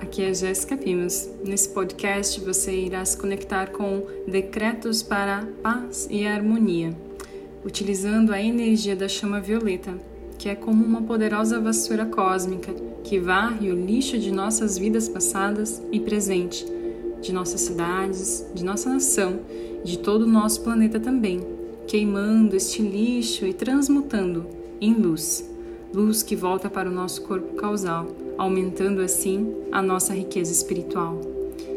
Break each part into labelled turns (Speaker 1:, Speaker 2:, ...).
Speaker 1: Aqui é Jéssica Pimos. Nesse podcast você irá se conectar com decretos para paz e harmonia, utilizando a energia da chama violeta, que é como uma poderosa vassoura cósmica que varre o lixo de nossas vidas passadas e presente, de nossas cidades, de nossa nação, de todo o nosso planeta também, queimando este lixo e transmutando em luz, luz que volta para o nosso corpo causal aumentando assim a nossa riqueza espiritual.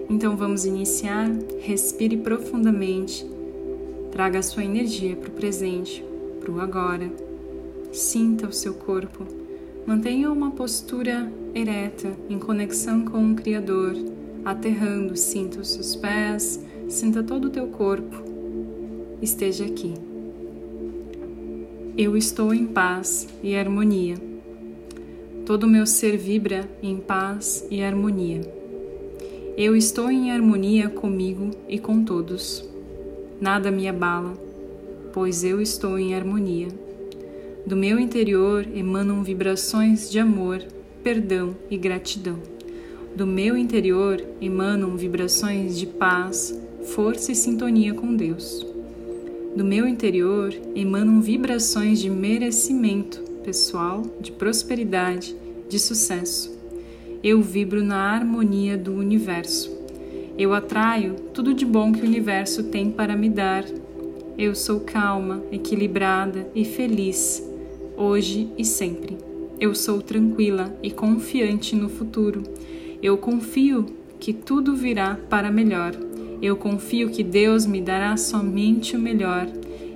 Speaker 1: Então vamos iniciar. Respire profundamente. Traga a sua energia para o presente, para o agora. Sinta o seu corpo. Mantenha uma postura ereta, em conexão com o Criador, aterrando. Sinta os seus pés, sinta todo o teu corpo. Esteja aqui. Eu estou em paz e harmonia Todo o meu ser vibra em paz e harmonia. Eu estou em harmonia comigo e com todos. Nada me abala, pois eu estou em harmonia. Do meu interior emanam vibrações de amor, perdão e gratidão. Do meu interior emanam vibrações de paz, força e sintonia com Deus. Do meu interior emanam vibrações de merecimento, pessoal, de prosperidade, de sucesso. Eu vibro na harmonia do universo. Eu atraio tudo de bom que o universo tem para me dar. Eu sou calma, equilibrada e feliz, hoje e sempre. Eu sou tranquila e confiante no futuro. Eu confio que tudo virá para melhor. Eu confio que Deus me dará somente o melhor.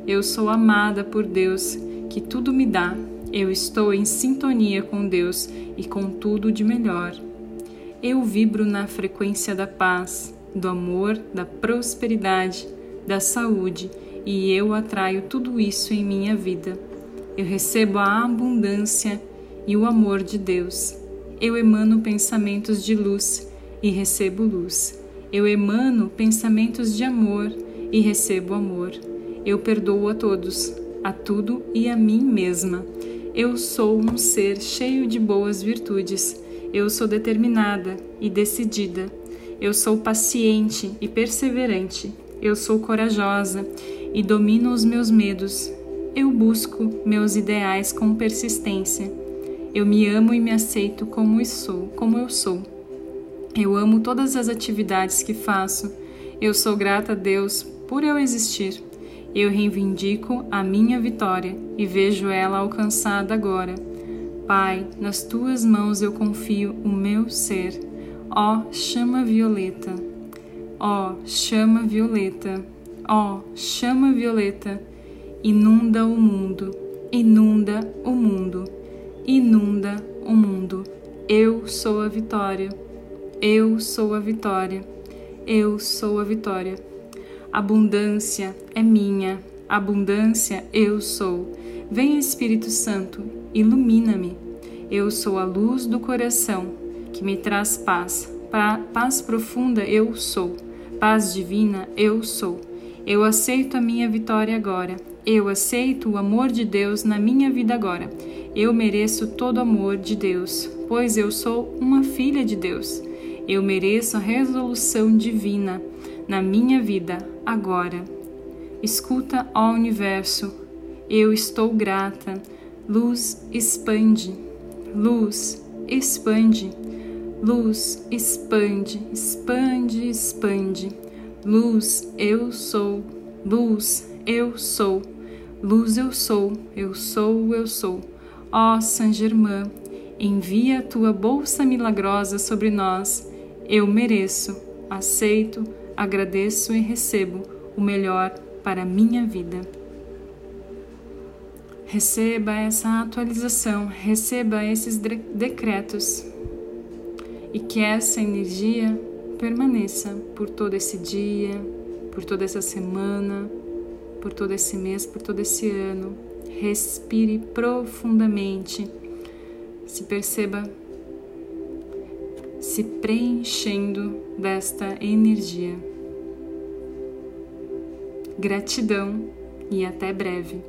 Speaker 1: Eu sou amada por Deus, que tudo me dá eu estou em sintonia com Deus e com tudo de melhor. Eu vibro na frequência da paz, do amor, da prosperidade, da saúde e eu atraio tudo isso em minha vida. Eu recebo a abundância e o amor de Deus. Eu emano pensamentos de luz e recebo luz. Eu emano pensamentos de amor e recebo amor. Eu perdoo a todos, a tudo e a mim mesma. Eu sou um ser cheio de boas virtudes. Eu sou determinada e decidida. Eu sou paciente e perseverante. Eu sou corajosa e domino os meus medos. Eu busco meus ideais com persistência. Eu me amo e me aceito como eu sou, como eu sou. Eu amo todas as atividades que faço. Eu sou grata a Deus por eu existir. Eu reivindico a minha vitória e vejo ela alcançada agora. Pai, nas tuas mãos eu confio o meu ser. Ó chama violeta, ó chama violeta, ó chama violeta, inunda o mundo, inunda o mundo, inunda o mundo. Eu sou a vitória, eu sou a vitória, eu sou a vitória. Abundância é minha, abundância eu sou. Vem Espírito Santo, ilumina-me. Eu sou a luz do coração que me traz paz. Pra, paz profunda eu sou. Paz divina eu sou. Eu aceito a minha vitória agora. Eu aceito o amor de Deus na minha vida agora. Eu mereço todo o amor de Deus, pois eu sou uma filha de Deus. Eu mereço a resolução divina na minha vida agora. Escuta, ó universo, eu estou grata. Luz expande, luz expande, luz expande, expande, expande. Luz eu sou, luz eu sou, luz eu sou, eu sou, eu sou. Ó Saint Germain, envia a tua bolsa milagrosa sobre nós. Eu mereço, aceito, agradeço e recebo o melhor para a minha vida. Receba essa atualização, receba esses decretos e que essa energia permaneça por todo esse dia, por toda essa semana, por todo esse mês, por todo esse ano. Respire profundamente, se perceba se preenchendo desta energia. Gratidão e até breve.